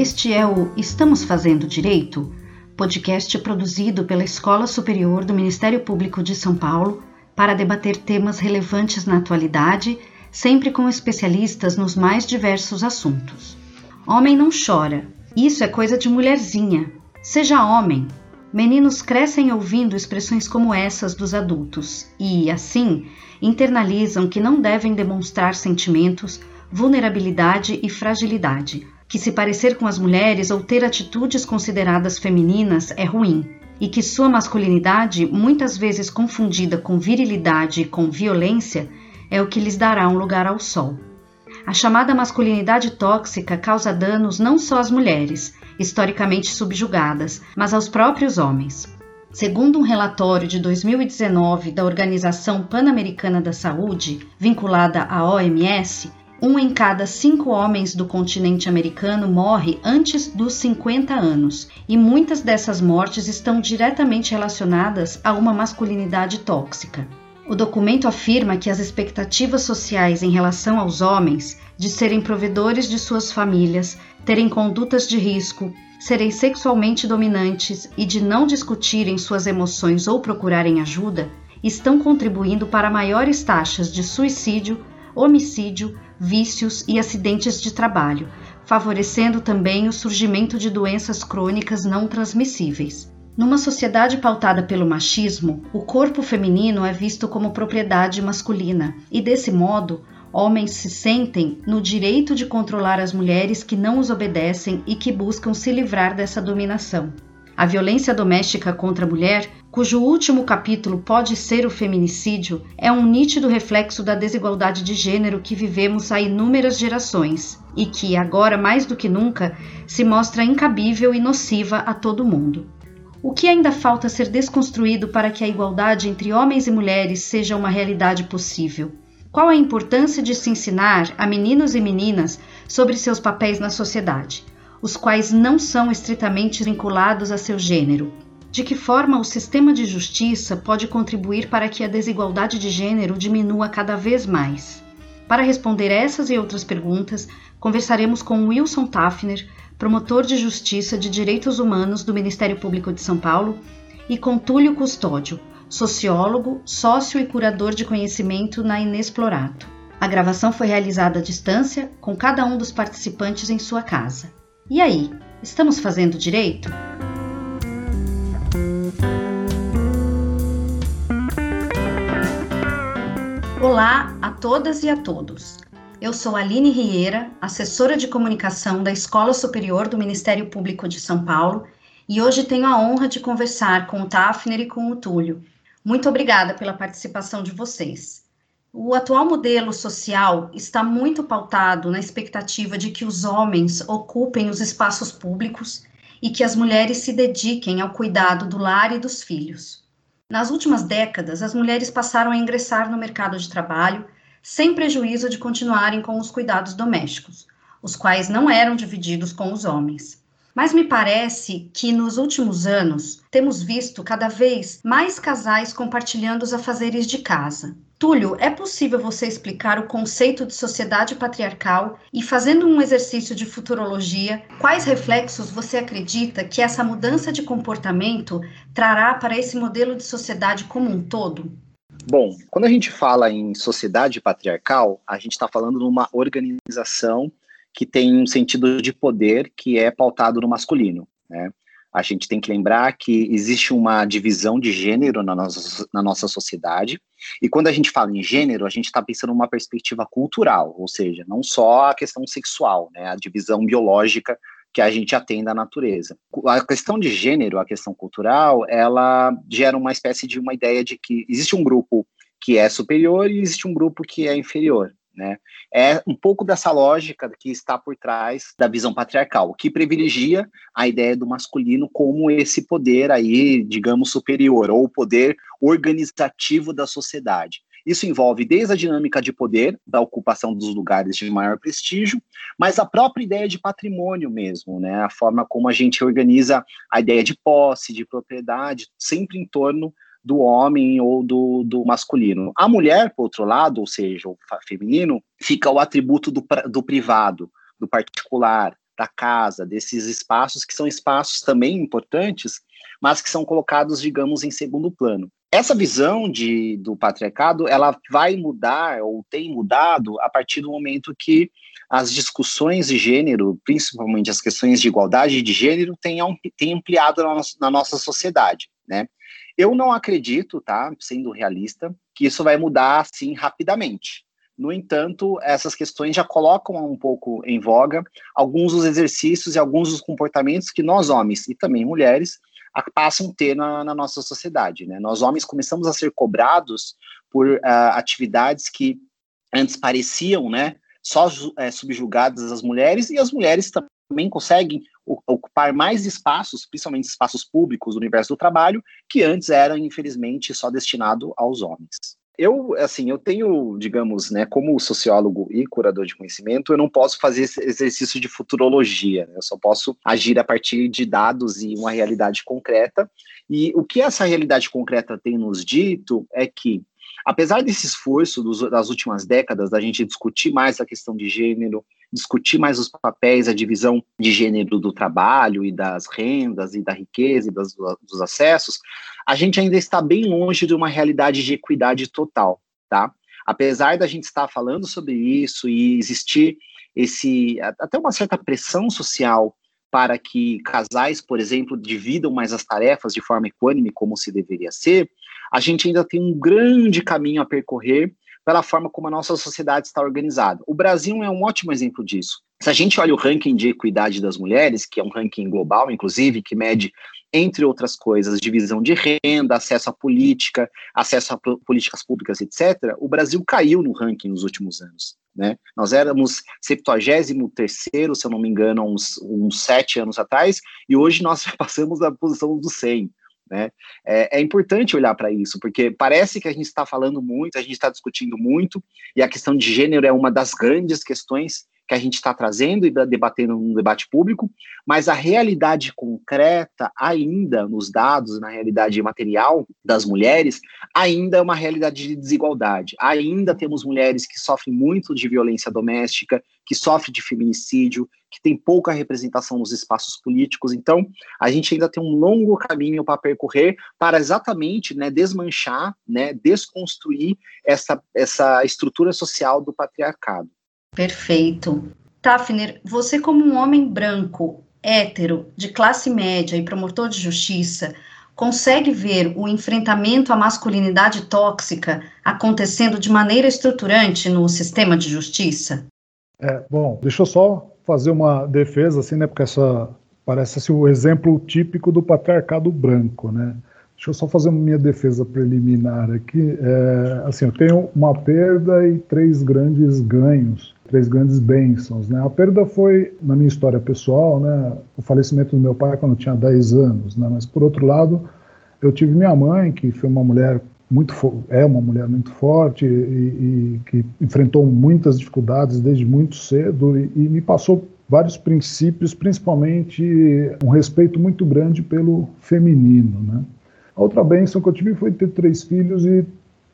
Este é o Estamos Fazendo Direito, podcast produzido pela Escola Superior do Ministério Público de São Paulo para debater temas relevantes na atualidade, sempre com especialistas nos mais diversos assuntos. Homem não chora, isso é coisa de mulherzinha. Seja homem. Meninos crescem ouvindo expressões como essas dos adultos e, assim, internalizam que não devem demonstrar sentimentos, vulnerabilidade e fragilidade que se parecer com as mulheres ou ter atitudes consideradas femininas é ruim, e que sua masculinidade, muitas vezes confundida com virilidade e com violência, é o que lhes dará um lugar ao sol. A chamada masculinidade tóxica causa danos não só às mulheres, historicamente subjugadas, mas aos próprios homens. Segundo um relatório de 2019 da Organização Pan-Americana da Saúde, vinculada à OMS, um em cada cinco homens do continente americano morre antes dos 50 anos, e muitas dessas mortes estão diretamente relacionadas a uma masculinidade tóxica. O documento afirma que as expectativas sociais em relação aos homens de serem provedores de suas famílias, terem condutas de risco, serem sexualmente dominantes e de não discutirem suas emoções ou procurarem ajuda estão contribuindo para maiores taxas de suicídio, homicídio, vícios e acidentes de trabalho, favorecendo também o surgimento de doenças crônicas não transmissíveis. Numa sociedade pautada pelo machismo, o corpo feminino é visto como propriedade masculina e, desse modo, homens se sentem no direito de controlar as mulheres que não os obedecem e que buscam se livrar dessa dominação. A violência doméstica contra a mulher, cujo último capítulo pode ser o feminicídio, é um nítido reflexo da desigualdade de gênero que vivemos há inúmeras gerações e que, agora mais do que nunca, se mostra incabível e nociva a todo mundo. O que ainda falta ser desconstruído para que a igualdade entre homens e mulheres seja uma realidade possível? Qual a importância de se ensinar a meninos e meninas sobre seus papéis na sociedade? Os quais não são estritamente vinculados a seu gênero. De que forma o sistema de justiça pode contribuir para que a desigualdade de gênero diminua cada vez mais? Para responder essas e outras perguntas, conversaremos com Wilson Tafner, promotor de justiça de direitos humanos do Ministério Público de São Paulo, e com Túlio Custódio, sociólogo, sócio e curador de conhecimento na Inexplorado. A gravação foi realizada à distância, com cada um dos participantes em sua casa. E aí, estamos fazendo direito? Olá a todas e a todos. Eu sou Aline Rieira, assessora de comunicação da Escola Superior do Ministério Público de São Paulo, e hoje tenho a honra de conversar com o Tafner e com o Túlio. Muito obrigada pela participação de vocês. O atual modelo social está muito pautado na expectativa de que os homens ocupem os espaços públicos e que as mulheres se dediquem ao cuidado do lar e dos filhos. Nas últimas décadas, as mulheres passaram a ingressar no mercado de trabalho sem prejuízo de continuarem com os cuidados domésticos, os quais não eram divididos com os homens. Mas me parece que nos últimos anos temos visto cada vez mais casais compartilhando os afazeres de casa. Túlio, é possível você explicar o conceito de sociedade patriarcal e, fazendo um exercício de futurologia, quais reflexos você acredita que essa mudança de comportamento trará para esse modelo de sociedade como um todo? Bom, quando a gente fala em sociedade patriarcal, a gente está falando de uma organização que tem um sentido de poder que é pautado no masculino, né? A gente tem que lembrar que existe uma divisão de gênero na nossa, na nossa sociedade, e quando a gente fala em gênero, a gente está pensando numa perspectiva cultural, ou seja, não só a questão sexual, né, a divisão biológica que a gente atende da natureza. A questão de gênero, a questão cultural, ela gera uma espécie de uma ideia de que existe um grupo que é superior e existe um grupo que é inferior. Né? É um pouco dessa lógica que está por trás da visão patriarcal, que privilegia a ideia do masculino como esse poder aí, digamos, superior, ou o poder organizativo da sociedade. Isso envolve desde a dinâmica de poder, da ocupação dos lugares de maior prestígio, mas a própria ideia de patrimônio mesmo, né? A forma como a gente organiza a ideia de posse, de propriedade, sempre em torno do homem ou do, do masculino. A mulher, por outro lado, ou seja, o feminino, fica o atributo do, do privado, do particular, da casa, desses espaços que são espaços também importantes, mas que são colocados, digamos, em segundo plano. Essa visão de, do patriarcado, ela vai mudar ou tem mudado a partir do momento que as discussões de gênero, principalmente as questões de igualdade de gênero, têm, ampliado na nossa sociedade, né? Eu não acredito, tá, sendo realista, que isso vai mudar assim rapidamente. No entanto, essas questões já colocam um pouco em voga alguns dos exercícios e alguns dos comportamentos que nós, homens e também mulheres, passam a ter na, na nossa sociedade. Né? Nós, homens, começamos a ser cobrados por uh, atividades que antes pareciam né, só é, subjugadas às mulheres, e as mulheres também conseguem ocupar mais espaços, principalmente espaços públicos do universo do trabalho, que antes eram, infelizmente, só destinado aos homens eu, assim, eu tenho, digamos, né, como sociólogo e curador de conhecimento, eu não posso fazer esse exercício de futurologia, né? eu só posso agir a partir de dados e uma realidade concreta. E o que essa realidade concreta tem nos dito é que, apesar desse esforço dos, das últimas décadas da gente discutir mais a questão de gênero, discutir mais os papéis, a divisão de gênero do trabalho e das rendas e da riqueza e das, dos acessos, a gente ainda está bem longe de uma realidade de equidade total, tá? Apesar da gente estar falando sobre isso e existir esse até uma certa pressão social para que casais, por exemplo, dividam mais as tarefas de forma equânime, como se deveria ser, a gente ainda tem um grande caminho a percorrer pela forma como a nossa sociedade está organizada. O Brasil é um ótimo exemplo disso. Se a gente olha o ranking de equidade das mulheres, que é um ranking global, inclusive, que mede, entre outras coisas, divisão de renda, acesso à política, acesso a políticas públicas, etc., o Brasil caiu no ranking nos últimos anos. Né? Nós éramos 73 se eu não me engano, uns, uns sete anos atrás, e hoje nós passamos da posição do 100. Né? É, é importante olhar para isso, porque parece que a gente está falando muito, a gente está discutindo muito, e a questão de gênero é uma das grandes questões que a gente está trazendo e debatendo no debate público, mas a realidade concreta, ainda nos dados, na realidade material das mulheres, ainda é uma realidade de desigualdade. Ainda temos mulheres que sofrem muito de violência doméstica, que sofrem de feminicídio, que tem pouca representação nos espaços políticos. Então, a gente ainda tem um longo caminho para percorrer para exatamente né, desmanchar, né, desconstruir essa, essa estrutura social do patriarcado. Perfeito. Tafner, você como um homem branco, hétero, de classe média e promotor de justiça, consegue ver o enfrentamento à masculinidade tóxica acontecendo de maneira estruturante no sistema de justiça? É, bom, deixa eu só fazer uma defesa, assim, né, porque essa parece assim, o exemplo típico do patriarcado branco, né? Deixa eu só fazer minha defesa preliminar aqui. É, assim, eu tenho uma perda e três grandes ganhos, três grandes bênçãos. Né? A perda foi, na minha história pessoal, né, o falecimento do meu pai quando eu tinha 10 anos. Né? Mas, por outro lado, eu tive minha mãe, que foi uma mulher muito é uma mulher muito forte e, e, que enfrentou muitas dificuldades desde muito cedo e, e me passou vários princípios, principalmente um respeito muito grande pelo feminino, né? A outra bênção que eu tive foi ter três filhos e,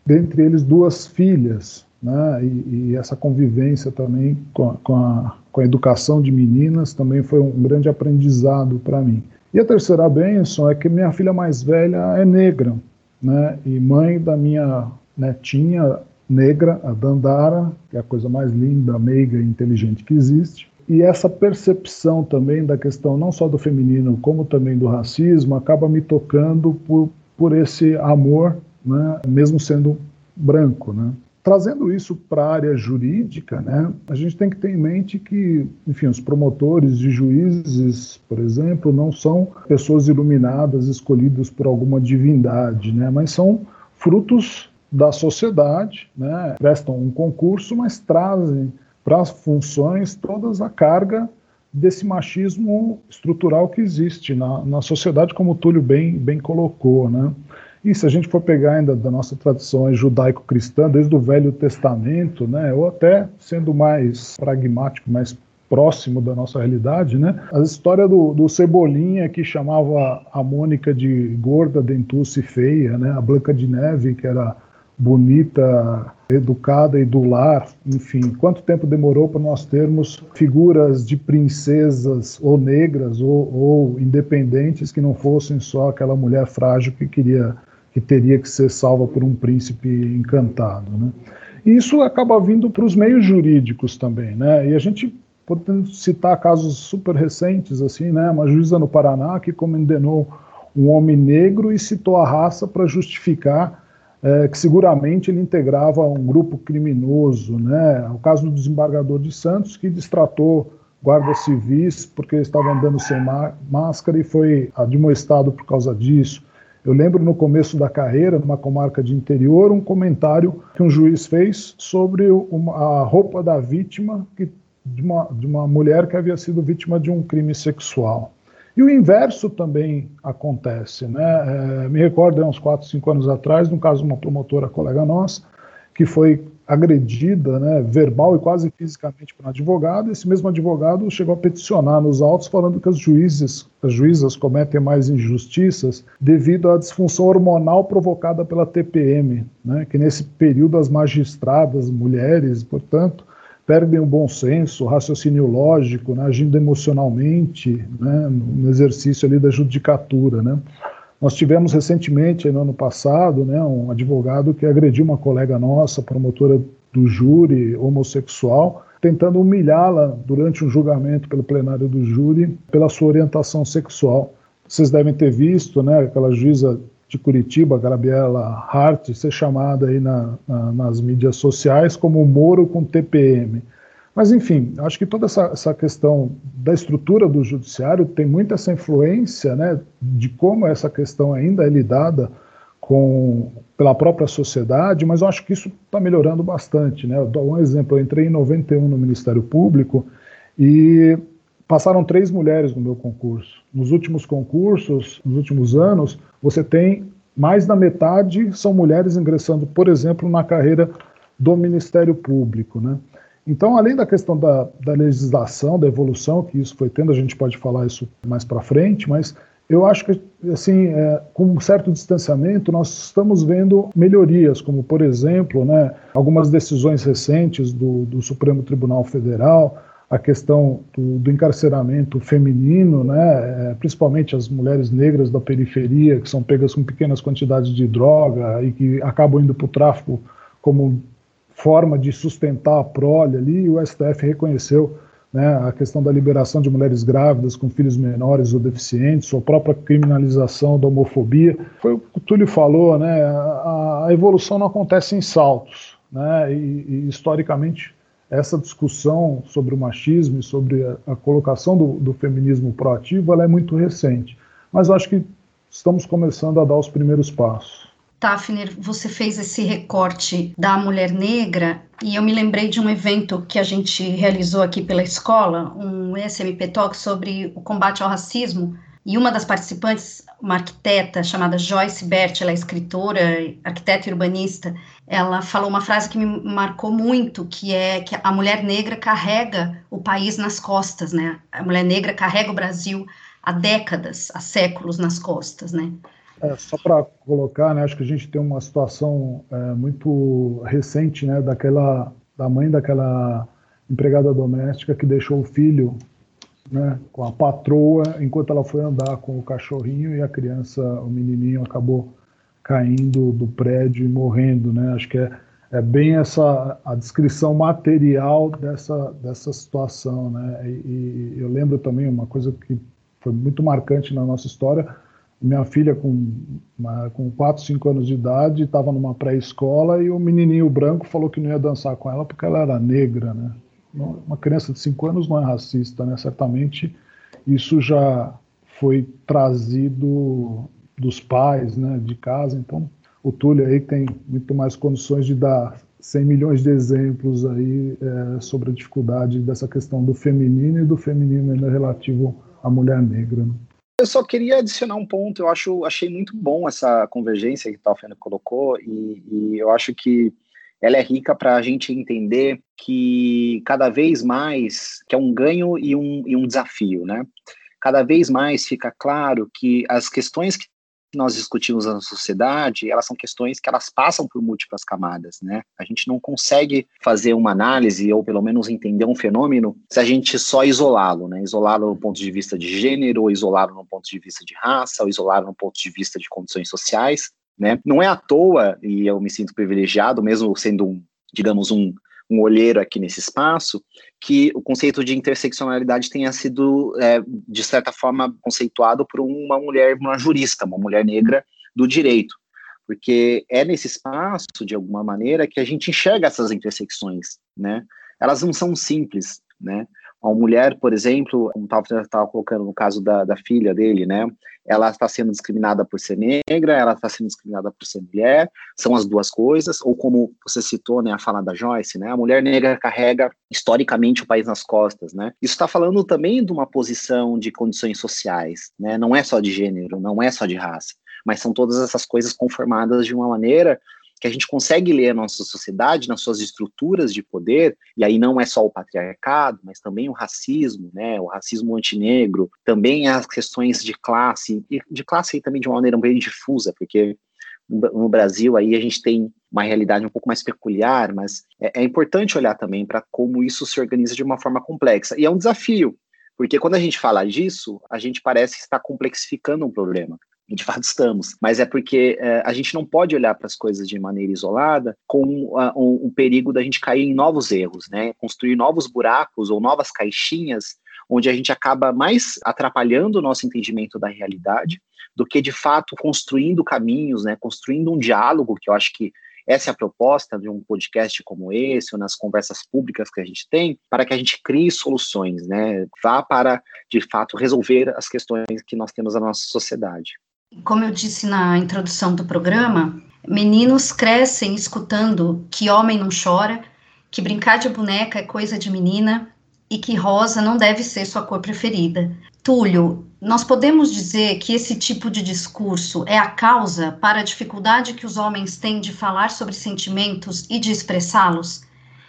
dentre eles, duas filhas. Né? E, e essa convivência também com a, com, a, com a educação de meninas também foi um grande aprendizado para mim. E a terceira bênção é que minha filha mais velha é negra, né? e mãe da minha netinha negra, a Dandara, que é a coisa mais linda, meiga e inteligente que existe. E essa percepção também da questão não só do feminino, como também do racismo, acaba me tocando por, por esse amor, né, mesmo sendo branco. Né. Trazendo isso para a área jurídica, né, a gente tem que ter em mente que, enfim, os promotores e juízes, por exemplo, não são pessoas iluminadas, escolhidas por alguma divindade, né, mas são frutos da sociedade, né, prestam um concurso, mas trazem para as funções todas a carga desse machismo estrutural que existe na, na sociedade, como o Túlio bem, bem colocou. Né? E se a gente for pegar ainda da nossa tradição judaico-cristã, desde o Velho Testamento, né, ou até sendo mais pragmático, mais próximo da nossa realidade, né? A história do, do Cebolinha que chamava a Mônica de gorda, dentuça e feia, né? A Branca de Neve que era bonita, educada e do lar, enfim, quanto tempo demorou para nós termos figuras de princesas ou negras ou, ou, independentes que não fossem só aquela mulher frágil que queria que teria que ser salva por um príncipe encantado, né? E isso acaba vindo para os meios jurídicos também, né? E a gente podemos citar casos super recentes assim, né? Uma juíza no Paraná que condenou um homem negro e citou a raça para justificar é, que seguramente ele integrava um grupo criminoso, né? O caso do desembargador de Santos que distratou guardas civis porque estava andando sem máscara e foi admoestado por causa disso. Eu lembro no começo da carreira, numa comarca de interior, um comentário que um juiz fez sobre uma, a roupa da vítima, que, de, uma, de uma mulher que havia sido vítima de um crime sexual. E o inverso também acontece. Né? É, me recordo, há uns 4, 5 anos atrás, no caso de uma promotora colega nossa, que foi agredida, né, verbal e quase fisicamente por um advogado. Esse mesmo advogado chegou a peticionar nos autos falando que os juízes, as juízas cometem mais injustiças devido à disfunção hormonal provocada pela TPM, né, que nesse período as magistradas, mulheres, portanto, perdem o bom senso, o raciocínio lógico, né, agindo emocionalmente, né, no exercício ali da judicatura, né. Nós tivemos recentemente, no ano passado, né, um advogado que agrediu uma colega nossa, promotora do júri homossexual, tentando humilhá-la durante um julgamento pelo plenário do júri pela sua orientação sexual. Vocês devem ter visto, né, aquela juíza de Curitiba, Gabriela Hart, ser chamada aí na, na, nas mídias sociais como Moro com TPM. Mas, enfim, acho que toda essa, essa, questão da estrutura do judiciário tem muita essa influência né, de como essa questão ainda é lidada com, pela própria sociedade, mas eu acho que isso está melhorando bastante. Né? Eu dou um exemplo, eu entrei em 91 no Ministério Público e passaram três mulheres no meu concurso. Nos últimos concursos, nos últimos anos, você tem mais da metade são mulheres ingressando, por exemplo, na carreira do Ministério Público. Né? Então, além da questão da, da legislação, da evolução que isso foi tendo, a gente pode falar isso mais para frente, mas eu acho que, assim, é, com um certo distanciamento, nós estamos vendo melhorias, como, por exemplo, né, algumas decisões recentes do, do Supremo Tribunal Federal, a questão do, do encarceramento feminino, né, é, principalmente as mulheres negras da periferia, que são pegas com pequenas quantidades de droga e que acabam indo para o tráfico como forma de sustentar a prole ali, e o STF reconheceu né, a questão da liberação de mulheres grávidas com filhos menores ou deficientes, a própria criminalização da homofobia. Foi o que o Túlio falou, né, a, a evolução não acontece em saltos, né, e, e historicamente essa discussão sobre o machismo e sobre a, a colocação do, do, feminismo proativo ela é muito recente. Mas acho que estamos começando a dar os primeiros passos. Tafner, você fez esse recorte da mulher negra e eu me lembrei de um evento que a gente realizou aqui pela escola, um SMP Talk sobre o combate ao racismo. E uma das participantes, uma arquiteta chamada Joyce Bert, ela é escritora, arquiteta e urbanista, ela falou uma frase que me marcou muito, que é que a mulher negra carrega o país nas costas, né? A mulher negra carrega o Brasil há décadas, há séculos nas costas, né? É, só para colocar, né, acho que a gente tem uma situação é, muito recente, né, daquela da mãe daquela empregada doméstica que deixou o filho, né, com a patroa enquanto ela foi andar com o cachorrinho e a criança, o menininho acabou caindo do prédio e morrendo, né? Acho que é, é bem essa a descrição material dessa dessa situação, né? E, e eu lembro também uma coisa que foi muito marcante na nossa história minha filha, com, uma, com 4, 5 anos de idade, estava numa pré-escola e o menininho branco falou que não ia dançar com ela porque ela era negra, né? Uma criança de 5 anos não é racista, né? Certamente isso já foi trazido dos pais, né, de casa. Então, o Túlio aí tem muito mais condições de dar 100 milhões de exemplos aí é, sobre a dificuldade dessa questão do feminino e do feminino relativo à mulher negra. Né? Eu só queria adicionar um ponto. Eu acho, achei muito bom essa convergência que o Talfeno colocou e, e eu acho que ela é rica para a gente entender que cada vez mais que é um ganho e um, e um desafio, né? Cada vez mais fica claro que as questões que nós discutimos na sociedade, elas são questões que elas passam por múltiplas camadas, né? A gente não consegue fazer uma análise ou pelo menos entender um fenômeno se a gente só isolá-lo, né? Isolá-lo no ponto de vista de gênero, ou isolá-lo no ponto de vista de raça, ou isolá-lo no ponto de vista de condições sociais, né? Não é à toa, e eu me sinto privilegiado, mesmo sendo um, digamos, um um olheiro aqui nesse espaço, que o conceito de interseccionalidade tenha sido, é, de certa forma, conceituado por uma mulher, uma jurista, uma mulher negra do direito. Porque é nesse espaço, de alguma maneira, que a gente enxerga essas intersecções, né? Elas não são simples, né? Uma mulher, por exemplo, como estava colocando no caso da, da filha dele, né? Ela está sendo discriminada por ser negra, ela está sendo discriminada por ser mulher, são as duas coisas, ou como você citou, né, a fala da Joyce, né? A mulher negra carrega historicamente o país nas costas, né? Isso está falando também de uma posição de condições sociais, né? Não é só de gênero, não é só de raça, mas são todas essas coisas conformadas de uma maneira que a gente consegue ler a nossa sociedade nas suas estruturas de poder, e aí não é só o patriarcado, mas também o racismo, né, o racismo antinegro, também as questões de classe, e de classe aí também de uma maneira bem difusa, porque no Brasil aí a gente tem uma realidade um pouco mais peculiar, mas é, é importante olhar também para como isso se organiza de uma forma complexa. E é um desafio, porque quando a gente fala disso, a gente parece estar complexificando um problema de fato estamos, mas é porque é, a gente não pode olhar para as coisas de maneira isolada com uh, um, um, perigo da gente cair em novos erros, né? Construir novos buracos ou novas caixinhas onde a gente acaba mais atrapalhando o nosso entendimento da realidade do que de fato construindo caminhos, né? Construindo um diálogo que eu acho que essa é a proposta de um podcast como esse, ou nas conversas públicas que a gente tem, para que a gente crie soluções, né? Vá para, de fato, resolver as questões que nós temos na nossa sociedade. Como eu disse na introdução do programa, meninos crescem escutando que homem não chora, que brincar de boneca é coisa de menina e que rosa não deve ser sua cor preferida. Túlio, nós podemos dizer que esse tipo de discurso é a causa para a dificuldade que os homens têm de falar sobre sentimentos e de expressá-los?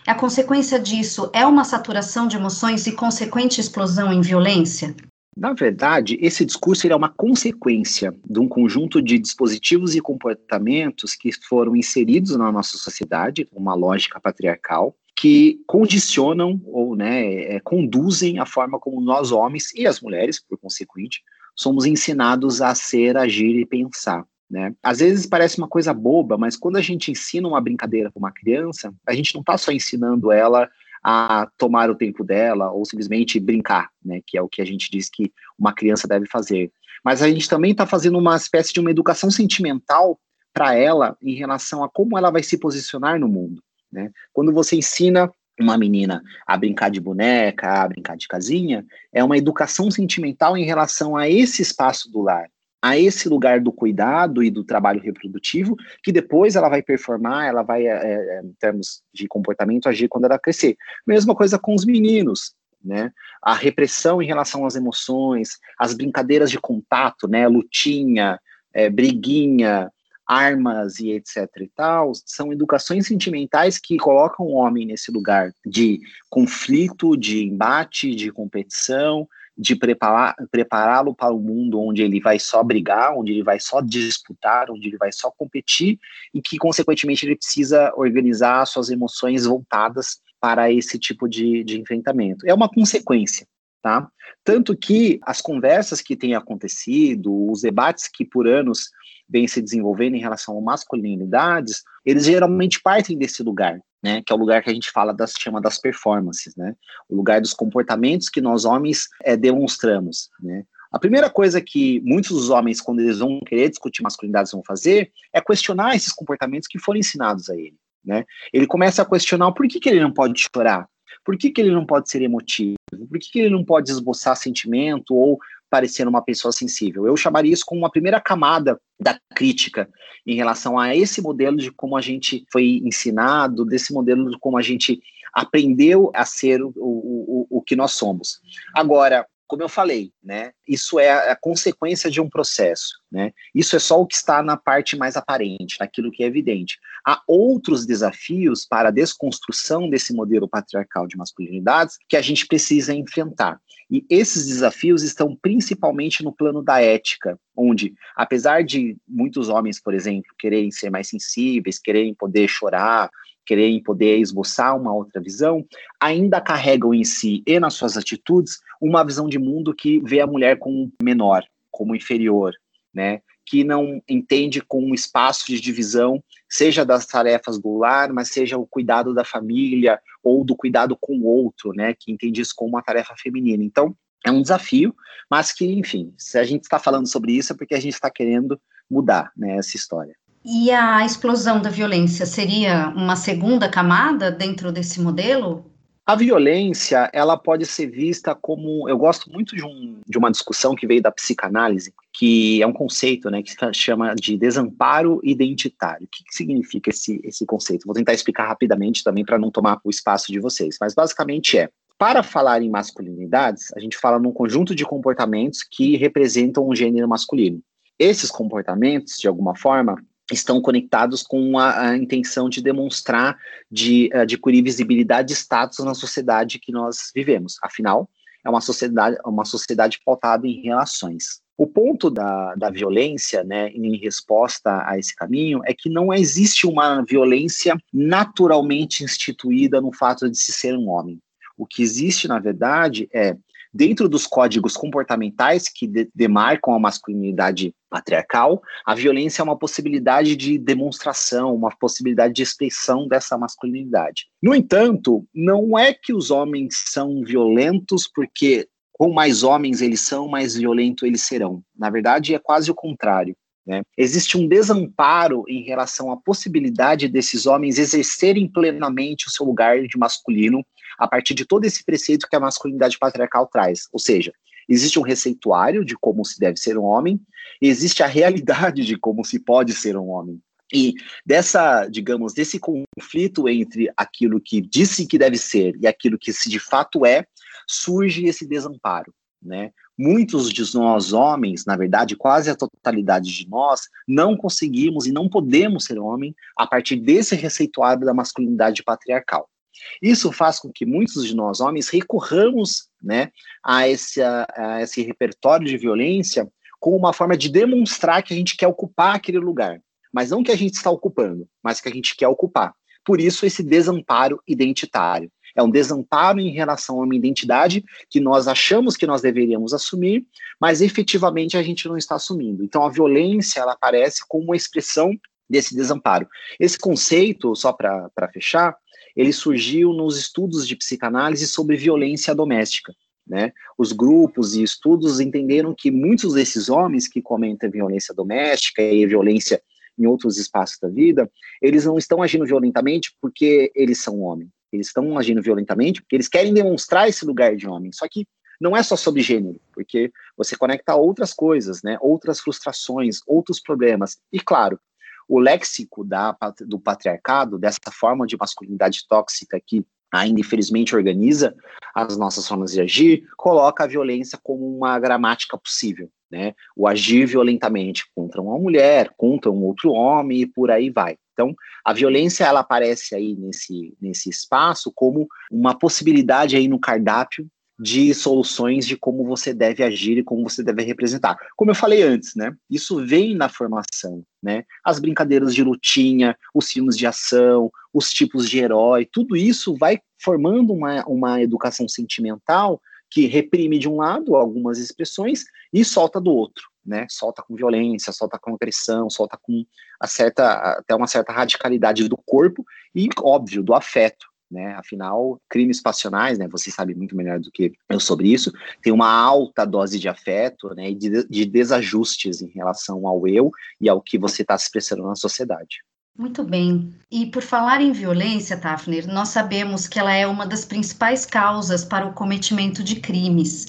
A consequência disso é uma saturação de emoções e consequente explosão em violência? Na verdade, esse discurso é uma consequência de um conjunto de dispositivos e comportamentos que foram inseridos na nossa sociedade, uma lógica patriarcal, que condicionam ou né, é, conduzem a forma como nós homens e as mulheres, por consequente, somos ensinados a ser, agir e pensar. Né? Às vezes parece uma coisa boba, mas quando a gente ensina uma brincadeira para uma criança, a gente não está só ensinando ela a tomar o tempo dela ou simplesmente brincar, né, que é o que a gente diz que uma criança deve fazer. Mas a gente também está fazendo uma espécie de uma educação sentimental para ela em relação a como ela vai se posicionar no mundo. Né? Quando você ensina uma menina a brincar de boneca, a brincar de casinha, é uma educação sentimental em relação a esse espaço do lar a esse lugar do cuidado e do trabalho reprodutivo, que depois ela vai performar, ela vai, é, em termos de comportamento, agir quando ela crescer. Mesma coisa com os meninos, né? A repressão em relação às emoções, as brincadeiras de contato, né? Lutinha, é, briguinha, armas e etc e tal, são educações sentimentais que colocam o homem nesse lugar de conflito, de embate, de competição, de prepará-lo para o mundo onde ele vai só brigar, onde ele vai só disputar, onde ele vai só competir e que, consequentemente, ele precisa organizar suas emoções voltadas para esse tipo de, de enfrentamento. É uma consequência, tá? Tanto que as conversas que têm acontecido, os debates que por anos vêm se desenvolvendo em relação a masculinidades, eles geralmente partem desse lugar, né, que é o lugar que a gente fala das chama das performances, né, o lugar dos comportamentos que nós homens é, demonstramos, né. A primeira coisa que muitos dos homens, quando eles vão querer discutir masculinidades, vão fazer é questionar esses comportamentos que foram ensinados a ele, né. Ele começa a questionar por que, que ele não pode chorar, por que, que ele não pode ser emotivo, por que, que ele não pode esboçar sentimento ou parecer uma pessoa sensível. Eu chamaria isso como uma primeira camada da crítica em relação a esse modelo de como a gente foi ensinado, desse modelo de como a gente aprendeu a ser o, o, o que nós somos. Agora, como eu falei, né? Isso é a consequência de um processo, né? Isso é só o que está na parte mais aparente, naquilo que é evidente. Há outros desafios para a desconstrução desse modelo patriarcal de masculinidades que a gente precisa enfrentar. E esses desafios estão principalmente no plano da ética, onde, apesar de muitos homens, por exemplo, quererem ser mais sensíveis, quererem poder chorar, quererem poder esboçar uma outra visão, ainda carregam em si e nas suas atitudes uma visão de mundo que vê a mulher como menor, como inferior, né? Que não entende com um espaço de divisão, seja das tarefas do lar, mas seja o cuidado da família ou do cuidado com o outro, né? Que entende isso como uma tarefa feminina. Então, é um desafio, mas que, enfim, se a gente está falando sobre isso é porque a gente está querendo mudar né, essa história. E a explosão da violência seria uma segunda camada dentro desse modelo? A violência, ela pode ser vista como. Eu gosto muito de, um, de uma discussão que veio da psicanálise, que é um conceito né, que se chama de desamparo identitário. O que, que significa esse, esse conceito? Vou tentar explicar rapidamente também para não tomar o espaço de vocês. Mas basicamente é: para falar em masculinidades, a gente fala num conjunto de comportamentos que representam um gênero masculino. Esses comportamentos, de alguma forma, estão conectados com a, a, intenção de demonstrar, de adquirir visibilidade e status na sociedade que nós vivemos. Afinal, é uma sociedade, uma sociedade pautada em relações. O ponto da, da violência, né, em resposta a esse caminho, é que não existe uma violência naturalmente instituída no fato de se ser um homem. O que existe, na verdade, é dentro dos códigos comportamentais que de demarcam a masculinidade patriarcal, a violência é uma possibilidade de demonstração, uma possibilidade de expressão dessa masculinidade. No entanto, não é que os homens são violentos porque com mais homens eles são, mais violento eles serão. Na verdade, é quase o contrário. Né? Existe um desamparo em relação à possibilidade desses homens exercerem plenamente o seu lugar de masculino a partir de todo esse preceito que a masculinidade patriarcal traz. Ou seja, existe um receituário de como se deve ser um homem, existe a realidade de como se pode ser um homem. E dessa, digamos, desse conflito entre aquilo que disse que deve ser e aquilo que se de fato é, surge esse desamparo, né? muitos de nós homens, na verdade, quase a totalidade de nós, não conseguimos e não podemos ser homem a partir desse receituário da masculinidade patriarcal. Isso faz com que muitos de nós homens recorramos né, a, esse, a esse repertório de violência como uma forma de demonstrar que a gente quer ocupar aquele lugar. Mas não que a gente está ocupando, mas que a gente quer ocupar. Por isso, esse desamparo identitário. É um desamparo em relação a uma identidade que nós achamos que nós deveríamos assumir, mas efetivamente a gente não está assumindo. Então a violência ela aparece como uma expressão desse desamparo. Esse conceito, só para fechar, ele surgiu nos estudos de psicanálise sobre violência doméstica. Né? Os grupos e estudos entenderam que muitos desses homens que comentam violência doméstica e violência em outros espaços da vida, eles não estão agindo violentamente porque eles são homens. Eles estão agindo violentamente porque eles querem demonstrar esse lugar de homem. Só que não é só sobre gênero, porque você conecta outras coisas, né? Outras frustrações, outros problemas. E claro, o léxico da, do patriarcado, dessa forma de masculinidade tóxica que ainda infelizmente organiza as nossas formas de agir, coloca a violência como uma gramática possível, né? O agir violentamente contra uma mulher, contra um outro homem e por aí vai. Então, a violência ela aparece aí nesse, nesse espaço como uma possibilidade aí no cardápio de soluções de como você deve agir e como você deve representar. Como eu falei antes, né? Isso vem na formação, né? As brincadeiras de lutinha, os filmes de ação, os tipos de herói, tudo isso vai formando uma, uma educação sentimental que reprime de um lado algumas expressões e solta do outro né? Solta com violência, solta com agressão, solta com a certa, até uma certa radicalidade do corpo e, óbvio, do afeto. Né? Afinal, crimes passionais, né? Você sabe muito melhor do que eu sobre isso. Tem uma alta dose de afeto, né? E de, de desajustes em relação ao eu e ao que você está expressando na sociedade. Muito bem. E por falar em violência, Tafner, nós sabemos que ela é uma das principais causas para o cometimento de crimes.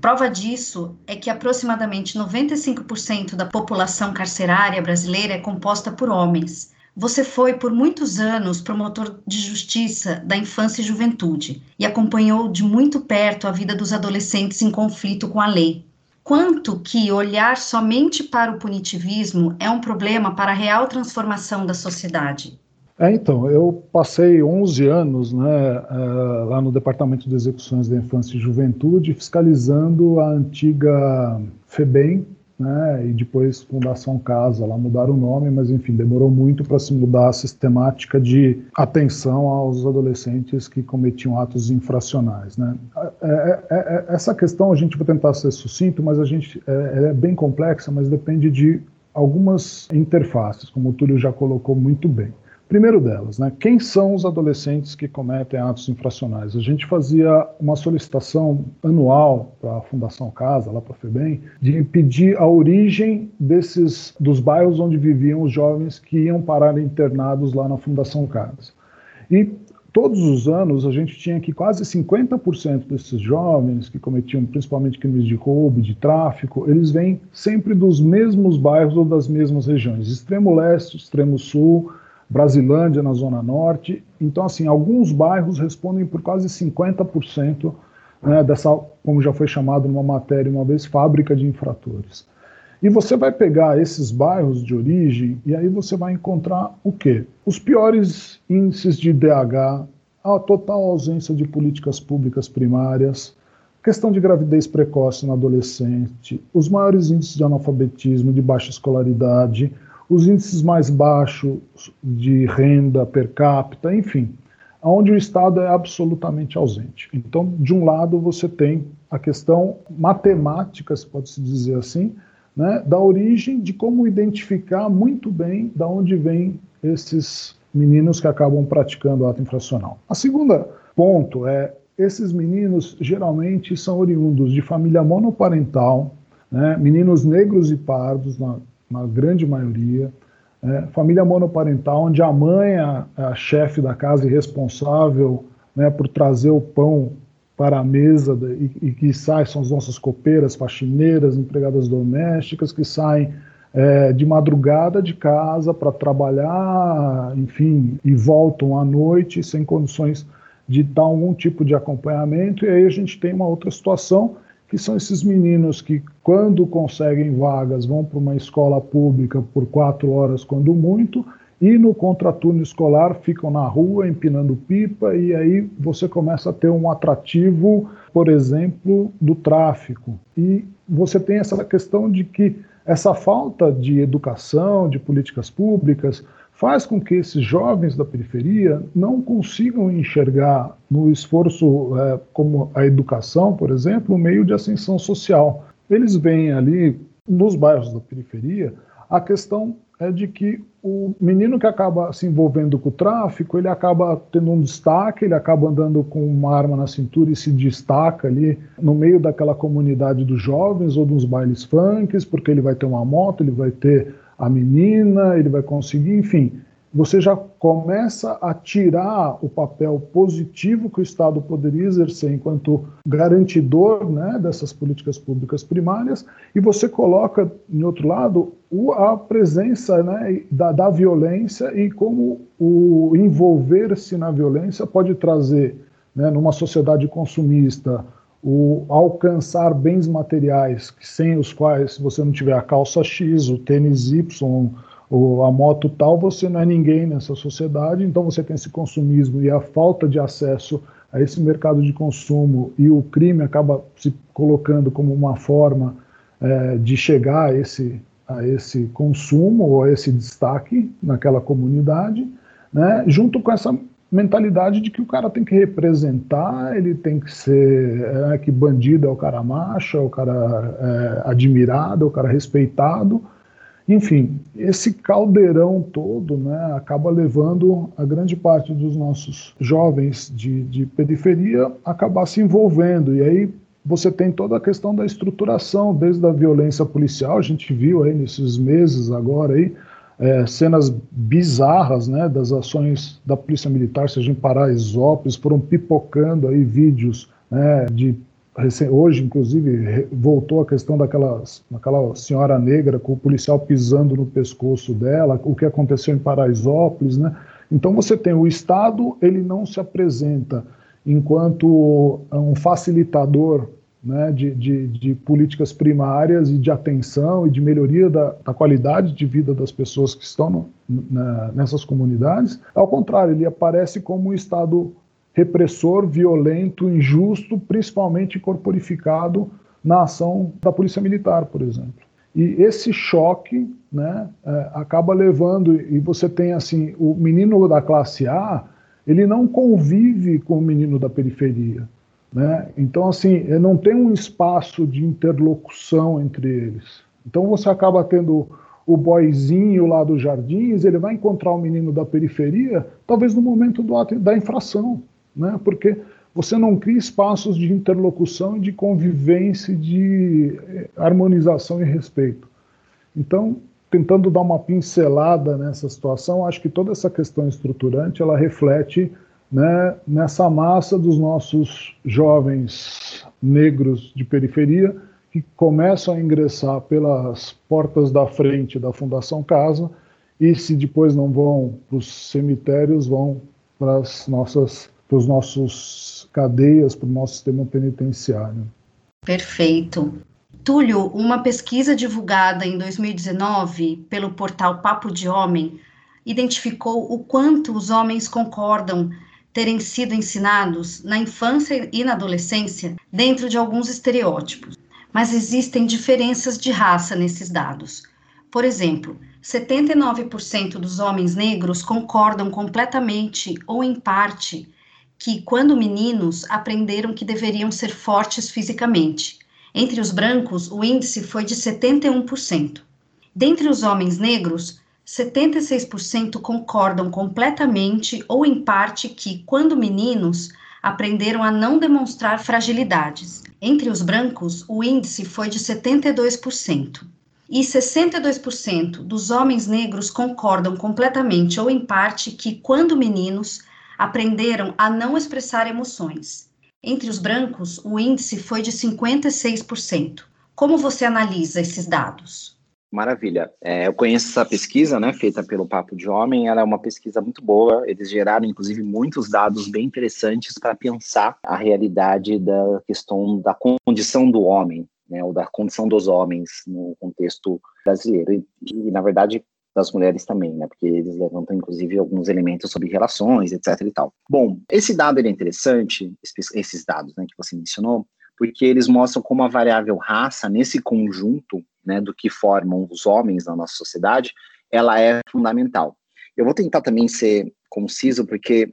Prova disso é que aproximadamente 95% da população carcerária brasileira é composta por homens. Você foi por muitos anos promotor de justiça da infância e juventude e acompanhou de muito perto a vida dos adolescentes em conflito com a lei. Quanto que olhar somente para o punitivismo é um problema para a real transformação da sociedade? É, então, eu passei 11 anos né, uh, lá no Departamento de Execuções da Infância e Juventude, fiscalizando a antiga FEBEM, né, e depois Fundação Casa, lá mudaram o nome, mas enfim, demorou muito para se mudar a sistemática de atenção aos adolescentes que cometiam atos infracionais. Né. É, é, é, é essa questão a gente vai tentar ser sucinto, mas a gente é, é bem complexa, mas depende de algumas interfaces, como o Túlio já colocou muito bem. Primeiro delas, né, quem são os adolescentes que cometem atos infracionais? A gente fazia uma solicitação anual para a Fundação Casa, lá para a FEBEM, de pedir a origem desses dos bairros onde viviam os jovens que iam parar internados lá na Fundação Casa. E todos os anos a gente tinha que quase 50% desses jovens que cometiam principalmente crimes de roubo, de tráfico, eles vêm sempre dos mesmos bairros ou das mesmas regiões, extremo leste, extremo sul, Brasilândia, na Zona Norte. Então, assim, alguns bairros respondem por quase 50% né, dessa, como já foi chamado numa matéria uma vez, fábrica de infratores. E você vai pegar esses bairros de origem e aí você vai encontrar o quê? Os piores índices de DH, a total ausência de políticas públicas primárias, questão de gravidez precoce no adolescente, os maiores índices de analfabetismo, de baixa escolaridade, os índices mais baixos de renda per capita, enfim, onde o Estado é absolutamente ausente. Então, de um lado, você tem a questão matemática, se pode se dizer assim, né, da origem de como identificar muito bem da onde vêm esses meninos que acabam praticando ato infracional. A segunda ponto é esses meninos geralmente são oriundos de família monoparental, né, meninos negros e pardos, na na grande maioria. É, família monoparental, onde a mãe é a chefe da casa e responsável né, por trazer o pão para a mesa e, e, que sai são as nossas copeiras, faxineiras, empregadas domésticas que saem é, de madrugada de casa para trabalhar, enfim, e voltam à noite sem condições de dar algum tipo de acompanhamento. E aí a gente tem uma outra situação que são esses meninos que, quando conseguem vagas, vão para uma escola pública por quatro horas, quando muito, e no contraturno escolar ficam na rua empinando pipa, e aí você começa a ter um atrativo, por exemplo, do tráfico. E você tem essa questão de que essa falta de educação, de políticas públicas, faz com que esses jovens da periferia não consigam enxergar no esforço é, como a educação, por exemplo, um meio de ascensão social. Eles veem ali nos bairros da periferia a questão é de que o menino que acaba se envolvendo com o tráfico, ele acaba tendo um destaque, ele acaba andando com uma arma na cintura e se destaca ali no meio daquela comunidade dos jovens ou dos bailes funks, porque ele vai ter uma moto, ele vai ter a menina, ele vai conseguir, enfim. Você já começa a tirar o papel positivo que o Estado poderia exercer enquanto garantidor né, dessas políticas públicas primárias, e você coloca, em outro lado, a presença né, da, da violência e como o envolver-se na violência pode trazer, né, numa sociedade consumista, o alcançar bens materiais sem os quais, se você não tiver a calça X, o tênis Y, ou a moto tal, você não é ninguém nessa sociedade, então você tem esse consumismo e a falta de acesso a esse mercado de consumo e o crime acaba se colocando como uma forma é, de chegar a esse, a esse consumo ou a esse destaque naquela comunidade, né, junto com essa mentalidade de que o cara tem que representar, ele tem que ser é, que bandido é o cara macho, é o cara é, admirado, é o cara respeitado. Enfim, esse caldeirão todo né, acaba levando a grande parte dos nossos jovens de, de periferia a acabar se envolvendo. E aí você tem toda a questão da estruturação, desde a violência policial, a gente viu aí nesses meses agora aí, é, cenas bizarras né, das ações da Polícia Militar, seja em Paraisópolis, foram pipocando aí vídeos né, de hoje, inclusive, voltou a questão daquela, daquela senhora negra com o policial pisando no pescoço dela, o que aconteceu em Paraisópolis, né? Então você tem o Estado, ele não se apresenta enquanto um facilitador né, de, de, de, políticas primárias e de atenção e de melhoria da, da qualidade de vida das pessoas que estão no, na, nessas comunidades. Ao contrário, ele aparece como um Estado repressor, violento, injusto, principalmente corporificado na ação da Polícia Militar, por exemplo. E esse choque né, é, acaba levando, e você tem assim, o menino da classe A, ele não convive com o menino da periferia. Né? Então, assim, não tem um espaço de interlocução entre eles. Então, você acaba tendo o boizinho lá dos jardins, ele vai encontrar o menino da periferia, talvez no momento do ato da infração, né? porque você não cria espaços de interlocução de convivência, de eh, harmonização e respeito. Então, tentando dar uma pincelada nessa situação, acho que toda essa questão estruturante ela reflete né, nessa massa dos nossos jovens negros de periferia que começam a ingressar pelas portas da frente da Fundação Casa e se depois não vão para os cemitérios, vão para as nossas para os nossos cadeias, para o nosso sistema penitenciário. Perfeito. Túlio, uma pesquisa divulgada em 2019 pelo portal Papo de Homem identificou o quanto os homens concordam terem sido ensinados na infância e na adolescência dentro de alguns estereótipos. Mas existem diferenças de raça nesses dados. Por exemplo, 79% dos homens negros concordam completamente ou em parte que, quando meninos, aprenderam que deveriam ser fortes fisicamente. Entre os brancos, o índice foi de 71%. Dentre os homens negros, 76% concordam completamente ou em parte que, quando meninos, aprenderam a não demonstrar fragilidades. Entre os brancos, o índice foi de 72%. E 62% dos homens negros concordam completamente ou em parte que, quando meninos, aprenderam a não expressar emoções. Entre os brancos, o índice foi de 56%. Como você analisa esses dados? Maravilha. É, eu conheço essa pesquisa, né, feita pelo Papo de Homem. Ela é uma pesquisa muito boa. Eles geraram, inclusive, muitos dados bem interessantes para pensar a realidade da questão da condição do homem, né, ou da condição dos homens no contexto brasileiro. E, e, na verdade, das mulheres também, né, porque eles levantam, inclusive, alguns elementos sobre relações, etc. e tal. Bom, esse dado é interessante, esses dados, né, que você mencionou, porque eles mostram como a variável raça, nesse conjunto né, do que formam os homens na nossa sociedade, ela é fundamental. Eu vou tentar também ser conciso, porque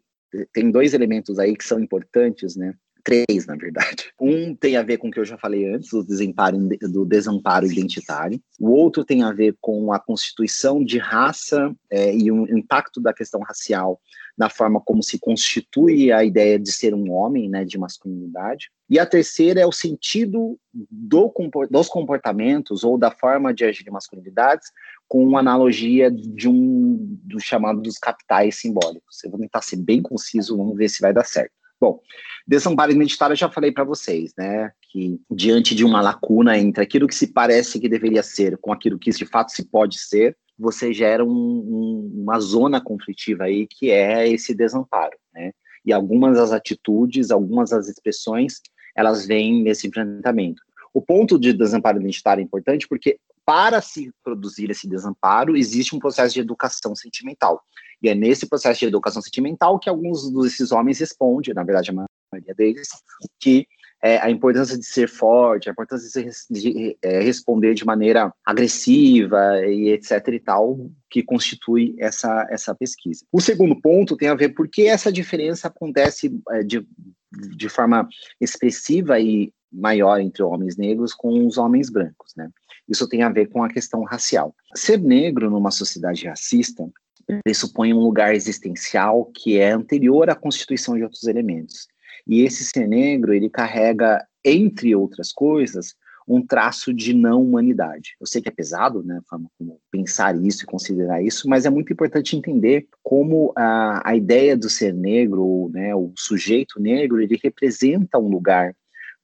tem dois elementos aí que são importantes, né? Três, na verdade. Um tem a ver com o que eu já falei antes, do desamparo, do desamparo identitário. O outro tem a ver com a constituição de raça é, e o impacto da questão racial na forma como se constitui a ideia de ser um homem, né, de masculinidade. E a terceira é o sentido do, dos comportamentos ou da forma de agir de masculinidades com uma analogia de um do chamado dos capitais simbólicos. Eu vou tentar ser bem conciso, vamos ver se vai dar certo. Bom, desamparo identitário eu já falei para vocês, né, que diante de uma lacuna entre aquilo que se parece que deveria ser com aquilo que de fato se pode ser, você gera um, um, uma zona conflitiva aí que é esse desamparo, né? E algumas das atitudes, algumas das expressões, elas vêm nesse enfrentamento. O ponto de desamparo identitário é importante porque para se produzir esse desamparo existe um processo de educação sentimental. E é nesse processo de educação sentimental que alguns desses homens respondem, na verdade a maioria deles, que é, a importância de ser forte, a importância de, de é, responder de maneira agressiva e etc e tal, que constitui essa, essa pesquisa. O segundo ponto tem a ver por que essa diferença acontece é, de, de forma expressiva e maior entre homens negros com os homens brancos, né? Isso tem a ver com a questão racial. Ser negro numa sociedade racista pressupõe um lugar existencial que é anterior à constituição de outros elementos. E esse ser negro, ele carrega, entre outras coisas, um traço de não humanidade. Eu sei que é pesado, né, como pensar isso e considerar isso, mas é muito importante entender como a, a ideia do ser negro, né, o sujeito negro, ele representa um lugar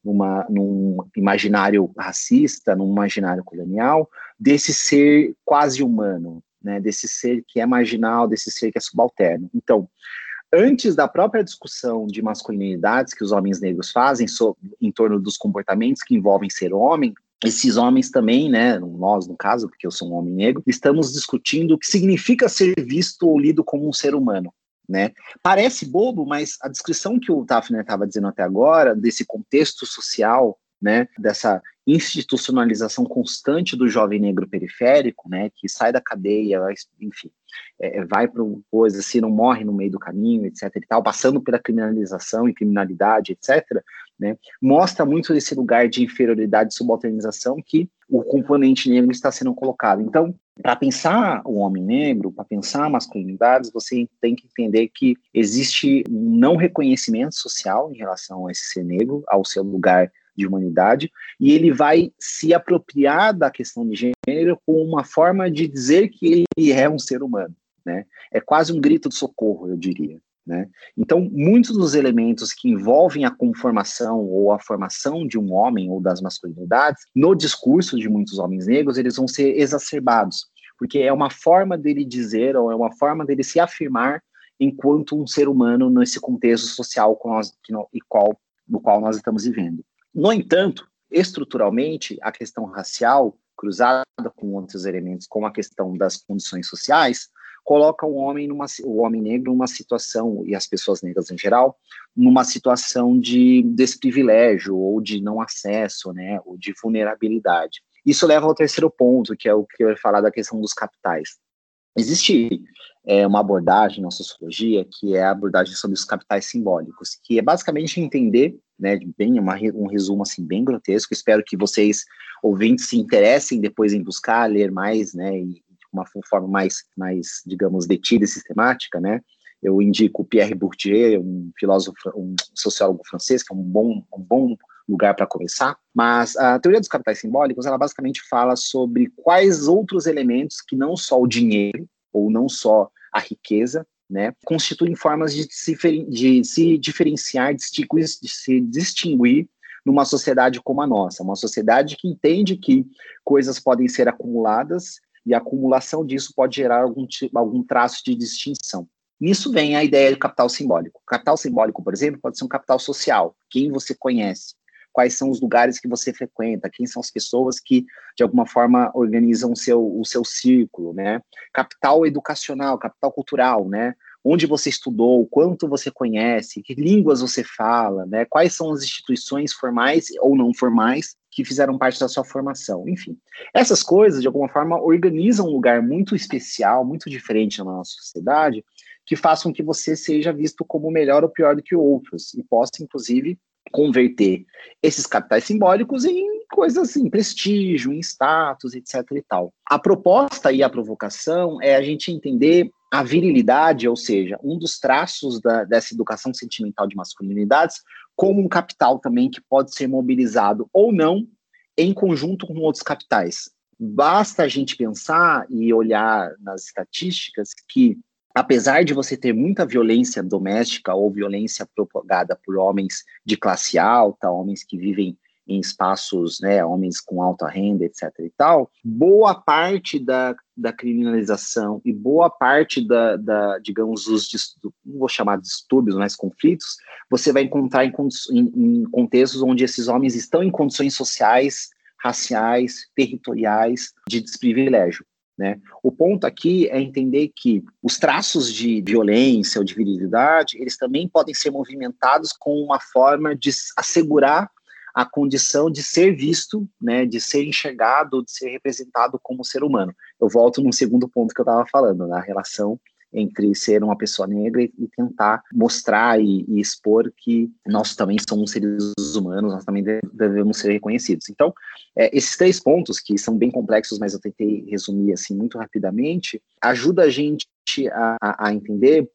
numa, num imaginário racista, num imaginário colonial, desse ser quase humano, né, desse ser que é marginal, desse ser que é subalterno. Então, antes da própria discussão de masculinidades que os homens negros fazem so, em torno dos comportamentos que envolvem ser homem, esses homens também, né, nós no caso, porque eu sou um homem negro, estamos discutindo o que significa ser visto ou lido como um ser humano. Né? Parece bobo, mas a descrição que o Tafner estava dizendo até agora, desse contexto social, né, dessa institucionalização constante do jovem negro periférico, né, que sai da cadeia, enfim, é, vai para coisa, se não morre no meio do caminho, etc. e tal, passando pela criminalização e criminalidade, etc. Né, mostra muito desse lugar de inferioridade e subalternização que o componente negro está sendo colocado. Então, para pensar o homem negro, para pensar masculinidades, você tem que entender que existe um não reconhecimento social em relação a esse ser negro, ao seu lugar de humanidade, e ele vai se apropriar da questão de gênero como uma forma de dizer que ele é um ser humano. Né? É quase um grito de socorro, eu diria. Né? Então, muitos dos elementos que envolvem a conformação ou a formação de um homem ou das masculinidades, no discurso de muitos homens negros, eles vão ser exacerbados, porque é uma forma dele dizer ou é uma forma dele se afirmar enquanto um ser humano nesse contexto social com nós, que no, e qual, no qual nós estamos vivendo. No entanto, estruturalmente, a questão racial, cruzada com outros elementos, como a questão das condições sociais, coloca o homem numa, o homem negro numa situação e as pessoas negras em geral numa situação de desprivilégio ou de não acesso, né, ou de vulnerabilidade. Isso leva ao terceiro ponto, que é o que eu ia falar da questão dos capitais. Existe é, uma abordagem na sociologia que é a abordagem sobre os capitais simbólicos, que é basicamente entender né, bem uma, um resumo assim bem grotesco. Espero que vocês ouvintes se interessem depois em buscar ler mais, né, e de uma forma mais, mais digamos detida e sistemática, né. Eu indico Pierre Bourdieu, um filósofo, um sociólogo francês, que é um bom, um bom lugar para começar. Mas a teoria dos capitais simbólicos, ela basicamente fala sobre quais outros elementos que não só o dinheiro ou não só a riqueza, né, constituem formas de se, de se diferenciar, de se distinguir numa sociedade como a nossa, uma sociedade que entende que coisas podem ser acumuladas e a acumulação disso pode gerar algum, algum traço de distinção. Nisso vem a ideia do capital simbólico. Capital simbólico, por exemplo, pode ser um capital social, quem você conhece, quais são os lugares que você frequenta, quem são as pessoas que, de alguma forma, organizam o seu, o seu círculo, né? Capital educacional, capital cultural, né? Onde você estudou, quanto você conhece, que línguas você fala, né? Quais são as instituições formais ou não formais que fizeram parte da sua formação. Enfim, essas coisas, de alguma forma, organizam um lugar muito especial, muito diferente na nossa sociedade, que façam que você seja visto como melhor ou pior do que outros, e possa, inclusive, converter esses capitais simbólicos em coisas assim, prestígio, em status, etc e tal. A proposta e a provocação é a gente entender a virilidade, ou seja, um dos traços da, dessa educação sentimental de masculinidades, como um capital também que pode ser mobilizado ou não em conjunto com outros capitais. Basta a gente pensar e olhar nas estatísticas que apesar de você ter muita violência doméstica ou violência propagada por homens de classe alta, homens que vivem em espaços, né, homens com alta renda, etc e tal, boa parte da, da criminalização e boa parte da, da digamos, os, não vou chamar de distúrbios, mas conflitos, você vai encontrar em, em, em contextos onde esses homens estão em condições sociais, raciais, territoriais de desprivilégio. Né? O ponto aqui é entender que os traços de violência ou de virilidade, eles também podem ser movimentados com uma forma de assegurar a condição de ser visto, né, de ser enxergado, de ser representado como ser humano. Eu volto no segundo ponto que eu estava falando, na relação entre ser uma pessoa negra e, tentar mostrar e, e, expor que nós também somos seres humanos, nós também devemos ser reconhecidos. Então, é, esses três pontos, que são bem complexos, mas eu tentei resumir assim muito rapidamente, ajuda a gente a, a entender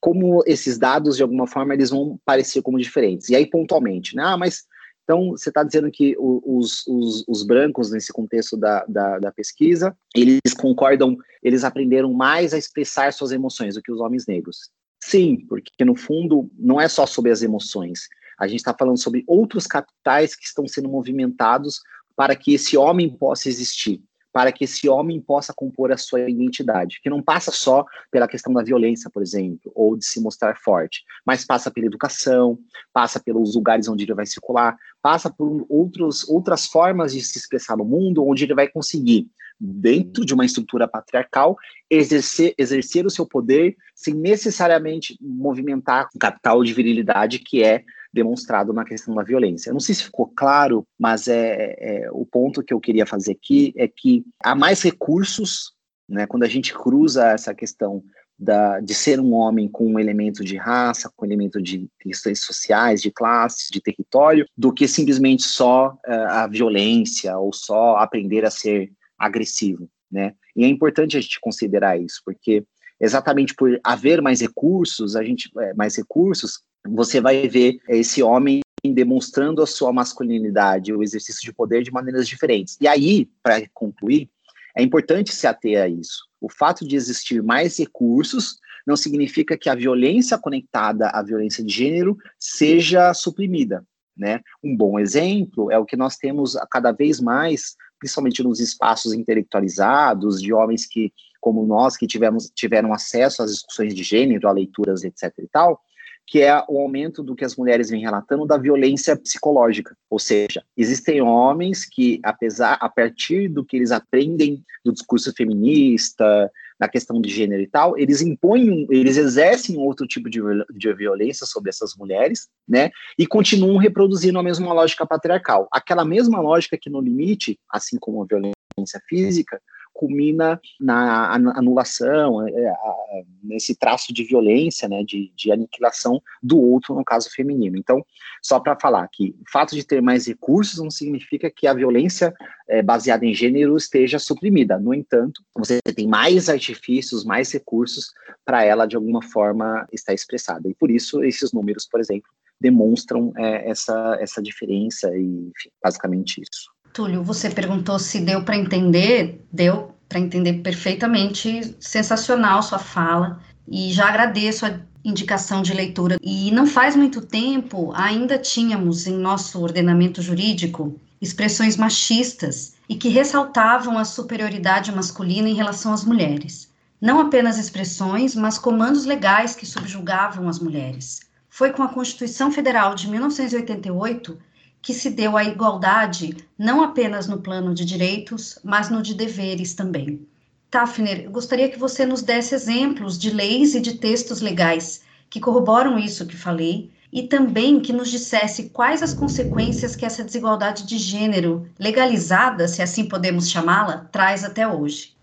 como esses dados, de alguma forma, eles vão parecer como diferentes. E aí, pontualmente, né? Ah, mas então, você está dizendo que os, os, os, brancos, nesse contexto da, da, da, pesquisa, eles concordam, eles aprenderam mais a expressar suas emoções do que os homens negros. Sim, porque no fundo não é só sobre as emoções. A gente está falando sobre outros capitais que estão sendo movimentados para que esse homem possa existir para que esse homem possa compor a sua identidade, que não passa só pela questão da violência, por exemplo, ou de se mostrar forte, mas passa pela educação, passa pelos lugares onde ele vai circular, passa por outros, outras formas de se expressar no mundo, onde ele vai conseguir, dentro de uma estrutura patriarcal, exercer, exercer o seu poder sem necessariamente movimentar o capital de virilidade que é demonstrado na questão da violência. Eu não sei se ficou claro, mas é, é, o ponto que eu queria fazer aqui é que há mais recursos, né, quando a gente cruza essa questão da, de ser um homem com um elemento de raça, com um elemento de questões sociais, de classes, de território, do que simplesmente só uh, a violência ou só aprender a ser agressivo, né? E é importante a gente considerar isso, porque exatamente por haver mais recursos, a gente é, mais recursos, você vai ver esse homem demonstrando a sua masculinidade, o exercício de poder de maneiras diferentes. E aí, para concluir, é importante se ater a isso. O fato de existir mais recursos não significa que a violência conectada à violência de gênero seja suprimida. Né? Um bom exemplo é o que nós temos cada vez mais, principalmente nos espaços intelectualizados, de homens que, como nós, que tivemos, tiveram acesso às discussões de gênero, a leituras, etc. e tal, que é o aumento do que as mulheres vêm relatando da violência psicológica. Ou seja, existem homens que, apesar, a partir do que eles aprendem do discurso feminista, na questão de gênero e tal, eles impõem, eles exercem outro tipo de, de violência sobre essas mulheres, né? E continuam reproduzindo a mesma lógica patriarcal. Aquela mesma lógica que, no limite, assim como a violência física, culmina na anulação, é, é, nesse traço de violência, né, de, de aniquilação do outro, no caso feminino. Então, só para falar que o fato de ter mais recursos não significa que a violência é, baseada em gênero esteja suprimida. No entanto, você tem mais artifícios, mais recursos para ela, de alguma forma, estar expressada. E por isso, esses números, por exemplo, demonstram é, essa, essa diferença e, enfim, basicamente isso. Túlio, você perguntou se deu para entender, deu para entender perfeitamente, sensacional sua fala, e já agradeço a indicação de leitura. E não faz muito tempo, ainda tínhamos em nosso ordenamento jurídico expressões machistas e que ressaltavam a superioridade masculina em relação às mulheres. Não apenas expressões, mas comandos legais que subjugavam as mulheres. Foi com a Constituição Federal de 1988 que se deu a igualdade não apenas no plano de direitos, mas no de deveres também. Tafner, gostaria que você nos desse exemplos de leis e de textos legais que corroboram isso que falei e também que nos dissesse quais as consequências que essa desigualdade de gênero legalizada, se assim podemos chamá-la, traz até hoje.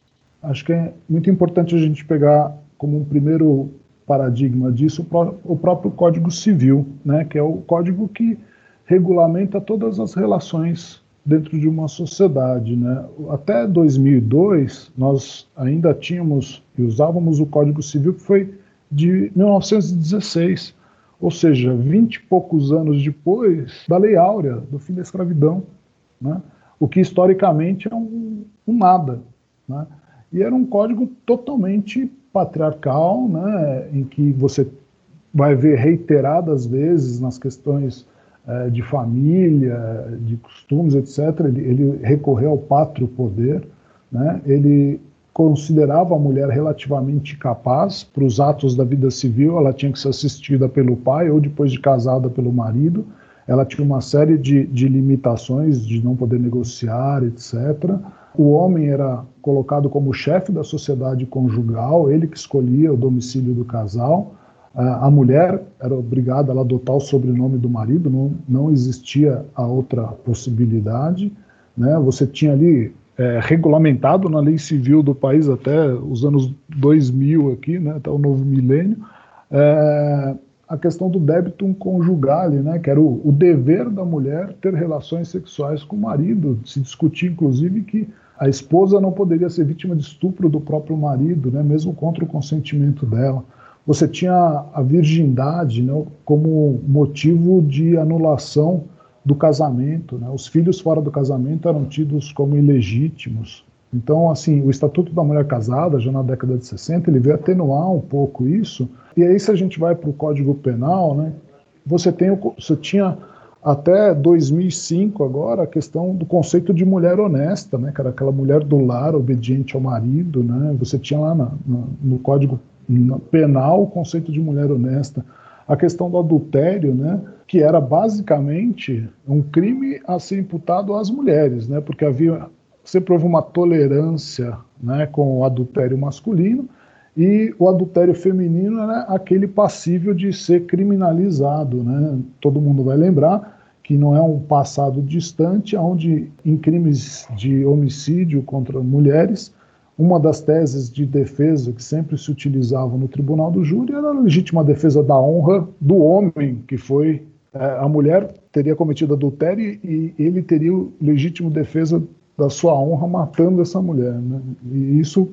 Acho que é muito importante a gente pegar como um primeiro paradigma disso o próprio Código Civil, né, que é o código que regulamenta todas as relações dentro de uma sociedade. Né? Até 2002, nós ainda tínhamos e usávamos o Código Civil que foi de 1916, ou seja, vinte e poucos anos depois da Lei Áurea, do fim da escravidão, né? o que historicamente é um, um nada. Né? E era um código totalmente patriarcal, né? em que você vai ver reiteradas vezes nas questões de família, de costumes, etc., ele, ele recorreu ao pátrio poder, né? ele considerava a mulher relativamente capaz para os atos da vida civil, ela tinha que ser assistida pelo pai ou depois de casada pelo marido, ela tinha uma série de, de limitações de não poder negociar, etc. O homem era colocado como chefe da sociedade conjugal, ele que escolhia o domicílio do casal, a mulher era obrigada a adotar o sobrenome do marido, não, não existia a outra possibilidade. Né? Você tinha ali é, regulamentado na lei civil do país até os anos 2000 aqui, né, até o novo milênio, é, a questão do débitum conjugale, né, que era o, o, dever da mulher ter relações sexuais com o marido. Se discutia, inclusive, que a esposa não poderia ser vítima de estupro do próprio marido, né, mesmo contra o consentimento dela você tinha a virgindade né, como motivo de anulação do casamento. Né? Os filhos fora do casamento eram tidos como ilegítimos. Então, assim, o Estatuto da Mulher Casada, já na década de 60, ele veio atenuar um pouco isso. E aí, se a gente vai para o Código Penal, né, você, tem, você tinha até 2005 agora a questão do conceito de mulher honesta, né, que era aquela mulher do lar, obediente ao marido, né, você tinha lá na, na, no Código Penal o conceito de mulher honesta, a questão do adultério, né, que era basicamente um crime a ser imputado às mulheres, né, porque havia sempre houve uma tolerância, né, com o adultério masculino, e o adultério feminino era aquele passível de ser criminalizado. Né? Todo mundo vai lembrar que não é um passado distante, onde em crimes de homicídio contra mulheres, uma das teses de defesa que sempre se utilizava no tribunal do júri era a legítima defesa da honra do homem, que foi é, a mulher teria cometido adultério e ele teria o legítimo defesa da sua honra matando essa mulher. Né? E isso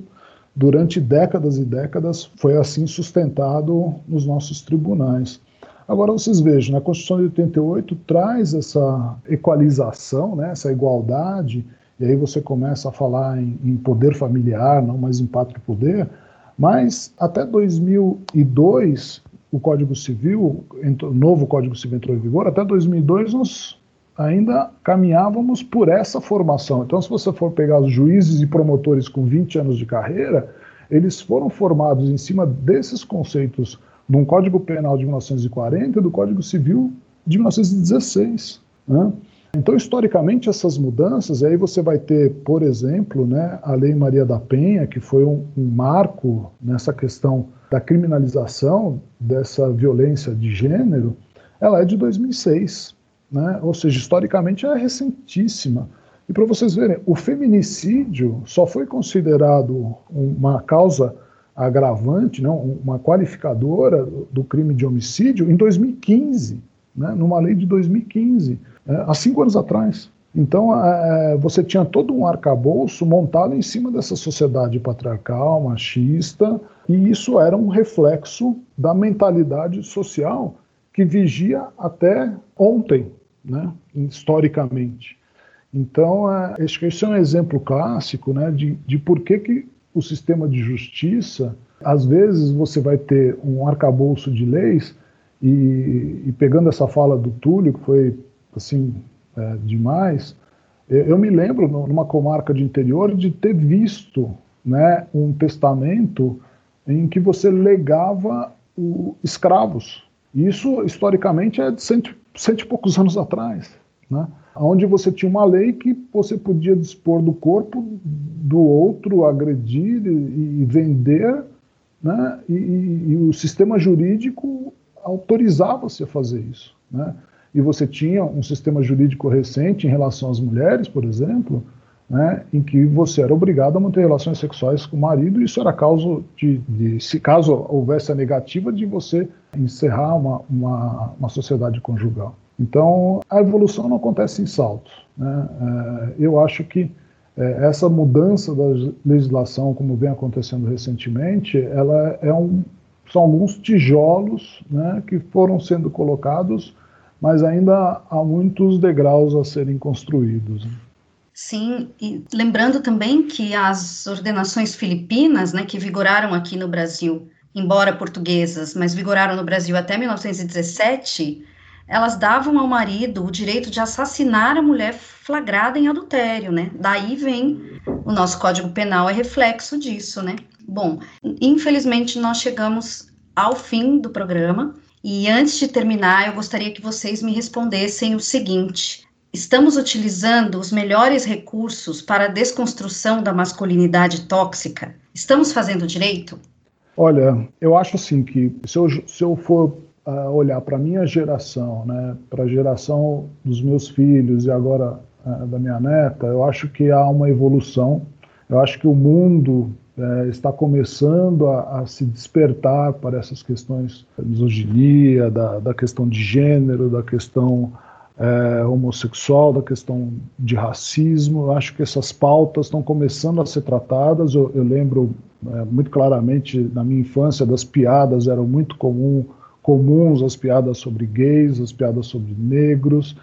durante décadas e décadas foi assim sustentado nos nossos tribunais. Agora vocês vejam, a Constituição de 88 traz essa equalização, né, essa igualdade, e aí você começa a falar em, em poder familiar, não mais em pátrio poder, mas até 2002 o Código Civil, o novo Código Civil entrou em vigor, até 2002 nós ainda caminhávamos por essa formação. Então, se você for pegar os juízes e promotores com 20 anos de carreira, eles foram formados em cima desses conceitos de Código Penal de 1940 e do Código Civil de 1916. Né? Então, historicamente, essas mudanças, aí você vai ter, por exemplo, né, a Lei Maria da Penha, que foi um, um marco nessa questão da criminalização dessa violência de gênero, ela é de 2006 né? ou seja, historicamente é recentíssima. E para vocês verem, o feminicídio só foi considerado uma causa agravante, não, uma qualificadora do crime de homicídio em 2015, né, numa lei de 2015, é, há cinco anos atrás. Então, é, você tinha todo um arcabouço montado em cima dessa sociedade patriarcal, machista, e isso era um reflexo da mentalidade social que vigia até ontem, né, historicamente. Então, é, acho que esse é um exemplo clássico né, de, de por que, que o sistema de justiça, às vezes você vai ter um arcabouço de leis, e, e pegando essa fala do Túlio, que foi assim é, demais, eu, eu me lembro, numa comarca de interior, de ter visto né, um testamento em que você legava o, escravos. Isso, historicamente, é de cento, cento e poucos anos atrás, né? onde você tinha uma lei que você podia dispor do corpo do outro, agredir e, e vender, né? E, e, e, o sistema jurídico autorizava você a fazer isso. Né? E você tinha um sistema jurídico recente em relação às mulheres, por exemplo, né, em que você era obrigado a manter relações sexuais com o marido, e isso era causa de, de, se caso houvesse a negativa, de você encerrar uma, uma, uma sociedade conjugal. Então, a evolução não acontece em saltos. Né? É, eu acho que é, essa mudança da legislação, como vem acontecendo recentemente, ela é um, são alguns tijolos né, que foram sendo colocados, mas ainda há muitos degraus a serem construídos. Sim, e lembrando também que as ordenações filipinas, né, que vigoraram aqui no Brasil, embora portuguesas, mas vigoraram no Brasil até 1917, elas davam ao marido o direito de assassinar a mulher flagrada em adultério, né? Daí vem o nosso Código Penal é reflexo disso, né? Bom, infelizmente nós chegamos ao fim do programa e antes de terminar, eu gostaria que vocês me respondessem o seguinte: Estamos utilizando os melhores recursos para a desconstrução da masculinidade tóxica? Estamos fazendo direito? Olha, eu acho assim que se eu, se eu for uh, olhar para a minha geração, né, para a geração dos meus filhos e agora uh, da minha neta, eu acho que há uma evolução. Eu acho que o mundo uh, está começando a, a, se despertar para essas questões da misoginia, da, da questão de gênero, da questão é, homossexual, da questão de racismo. Eu acho que essas pautas estão começando a ser tratadas. Eu, eu lembro é, muito claramente na minha infância das piadas eram muito comum, comuns as piadas sobre gays, as piadas sobre negros.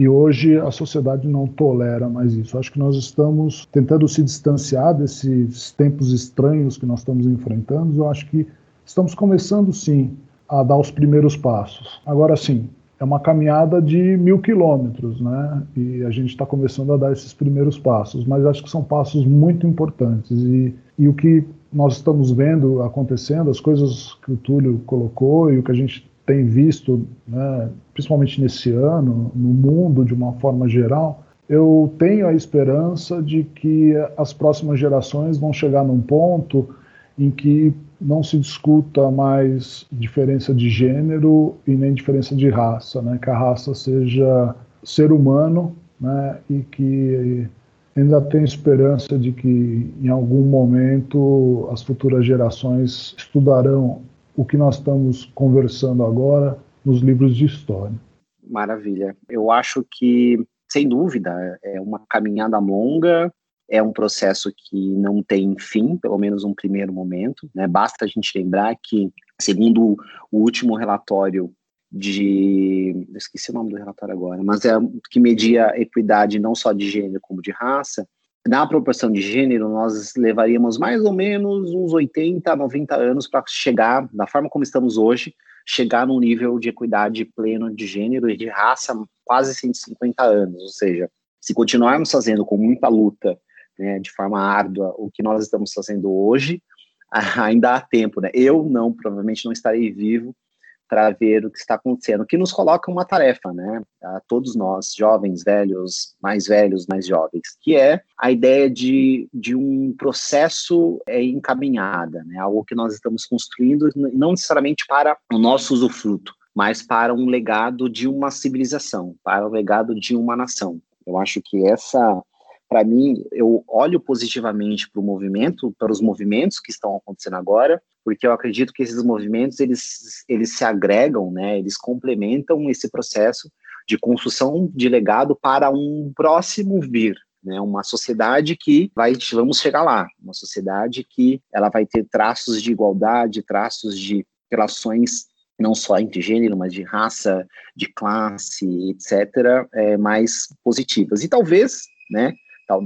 E hoje a sociedade não tolera mais isso. Acho que nós estamos tentando se distanciar desses tempos estranhos que nós estamos enfrentando. Eu acho que estamos começando sim a dar os primeiros passos. Agora sim, é uma caminhada de mil quilômetros, né? E a gente está começando a dar esses primeiros passos, mas acho que são passos muito importantes. E, e o que nós estamos vendo acontecendo, as coisas que o Túlio colocou e o que a gente tem visto, né, principalmente nesse ano, no mundo de uma forma geral, eu tenho a esperança de que as próximas gerações vão chegar num ponto em que não se discuta mais diferença de gênero e nem diferença de raça, né? que a raça seja ser humano né? e que ainda tem esperança de que em algum momento as futuras gerações estudarão o que nós estamos conversando agora nos livros de história. Maravilha. Eu acho que, sem dúvida, é uma caminhada longa, é um processo que não tem fim, pelo menos um primeiro momento. Né? Basta a gente lembrar que, segundo o último relatório de. Esqueci o nome do relatório agora, mas é que media equidade não só de gênero como de raça. Na proporção de gênero, nós levaríamos mais ou menos uns 80, 90 anos para chegar, da forma como estamos hoje, chegar num nível de equidade pleno de gênero e de raça quase 150 anos. Ou seja, se continuarmos fazendo com muita luta né, de forma árdua o que nós estamos fazendo hoje, ainda há tempo, né? Eu não, provavelmente não estarei vivo para ver o que está acontecendo, que nos coloca uma tarefa, né? A todos nós, jovens, velhos, mais velhos, mais jovens, que é a ideia de, de um processo é, encaminhada, né? Algo que nós estamos construindo, não necessariamente para o nosso usufruto, mas para um legado de uma civilização, para o legado de uma nação. Eu acho que essa para mim, eu olho positivamente para o movimento, para os movimentos que estão acontecendo agora, porque eu acredito que esses movimentos eles, eles se agregam, né? Eles complementam esse processo de construção de legado para um próximo vir, né? Uma sociedade que vai, vamos chegar lá, uma sociedade que ela vai ter traços de igualdade, traços de relações não só entre gênero, mas de raça, de classe, etc., é, mais positivas. E talvez, né?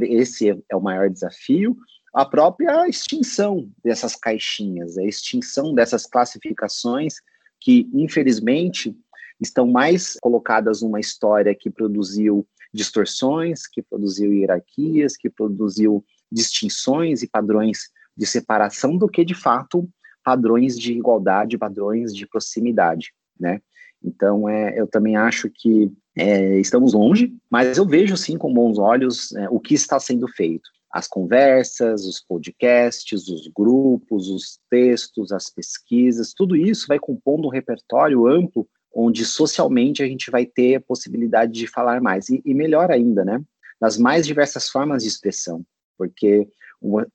Esse é o maior desafio, a própria extinção dessas caixinhas, a extinção dessas classificações que, infelizmente, estão mais colocadas numa história que produziu distorções, que produziu hierarquias, que produziu distinções e padrões de separação do que, de fato, padrões de igualdade, padrões de proximidade, né? Então, é, eu também acho que é, estamos longe, mas eu vejo sim com bons olhos é, o que está sendo feito. As conversas, os podcasts, os grupos, os textos, as pesquisas, tudo isso vai compondo um repertório amplo onde socialmente a gente vai ter a possibilidade de falar mais. E, e melhor ainda, né? Nas mais diversas formas de expressão, porque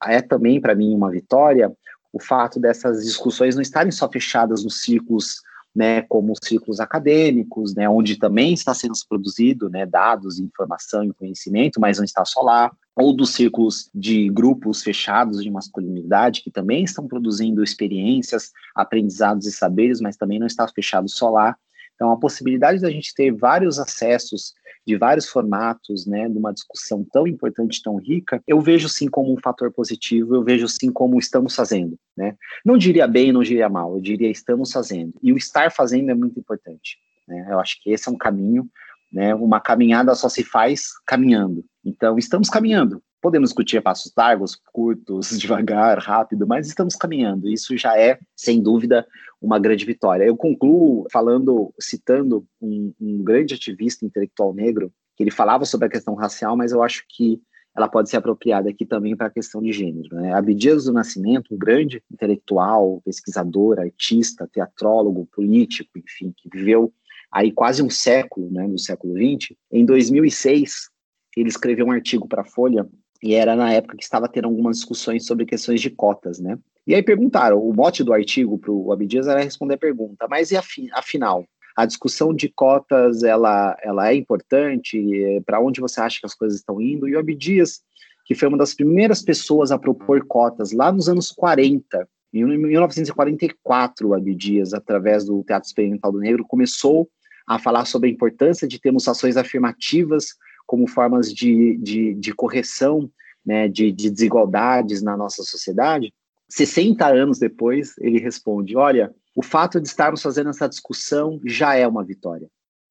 é também para mim uma vitória o fato dessas discussões não estarem só fechadas nos círculos né, como círculos acadêmicos, né, onde também está sendo produzido né, dados, informação e conhecimento, mas não está só lá, ou dos círculos de grupos fechados de masculinidade, que também estão produzindo experiências, aprendizados e saberes, mas também não está fechado só lá. Então, a possibilidade da gente ter vários acessos de vários formatos, né, de uma discussão tão importante, tão rica, eu vejo sim como um fator positivo, eu vejo sim como estamos fazendo, né? Não diria bem, não diria mal, eu diria estamos fazendo. E o estar fazendo é muito importante, né? Eu acho que esse é um caminho, né? Uma caminhada só se faz caminhando. Então, estamos caminhando. Podemos discutir passos largos, curtos, devagar, rápido, mas estamos caminhando. Isso já é, sem dúvida, uma grande vitória. Eu concluo falando, citando um, um grande ativista intelectual negro, que ele falava sobre a questão racial, mas eu acho que ela pode ser apropriada aqui também para a questão de gênero. Né? Abdias do Nascimento, um grande intelectual, pesquisador, artista, teatrólogo, político, enfim, que viveu aí quase um século, né, no século XX, em 2006, ele escreveu um artigo para a Folha, e era na época que estava tendo algumas discussões sobre questões de cotas, né? E aí perguntaram, o mote do artigo para o Abdias era responder a pergunta, mas e afinal, a discussão de cotas, ela, ela é importante? Para onde você acha que as coisas estão indo? E o Abdias, que foi uma das primeiras pessoas a propor cotas lá nos anos 40, em 1944, o Abdias, através do Teatro Experimental do Negro, começou a falar sobre a importância de termos ações afirmativas como formas de, de, de correção né, de, de desigualdades na nossa sociedade. 60 anos depois, ele responde: Olha, o fato de estarmos fazendo essa discussão já é uma vitória.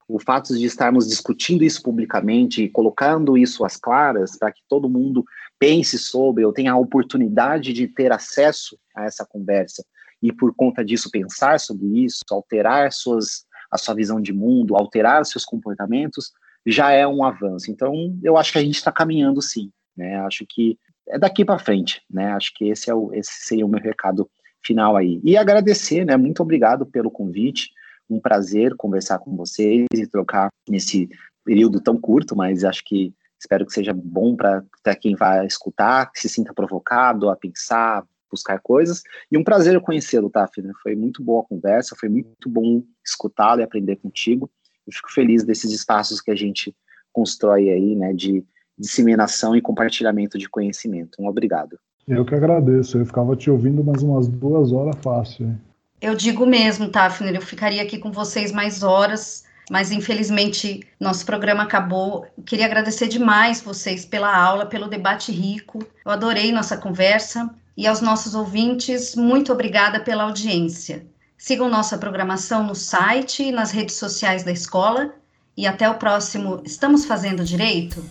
o fato de estarmos discutindo isso publicamente e colocando isso às claras para que todo mundo pense sobre ou tenha a oportunidade de ter acesso a essa conversa e por conta disso pensar sobre isso, alterar suas, a sua visão de mundo, alterar seus comportamentos, já é um avanço. Então, eu acho que a gente está caminhando sim, né? Acho que é daqui para frente, né? Acho que esse é o esse seria o meu recado final aí. E agradecer, né? Muito obrigado pelo convite um prazer conversar com vocês e trocar nesse período tão curto, mas acho que espero que seja bom para quem vai escutar, que se sinta provocado a pensar, buscar coisas. E um prazer conhecê-lo, tá, filho? Foi muito boa a conversa, foi muito bom escutá-lo e aprender contigo. Eu fico feliz desses espaços que a gente constrói aí, né, de disseminação e compartilhamento de conhecimento. Um obrigado. Eu que agradeço. Eu ficava te ouvindo mais umas duas horas fácil. Hein? Eu digo mesmo, Tafner, eu ficaria aqui com vocês mais horas, mas infelizmente nosso programa acabou. Eu queria agradecer demais vocês pela aula, pelo debate rico. Eu adorei nossa conversa. E aos nossos ouvintes, muito obrigada pela audiência. Sigam nossa programação no site e nas redes sociais da escola. E até o próximo Estamos Fazendo Direito?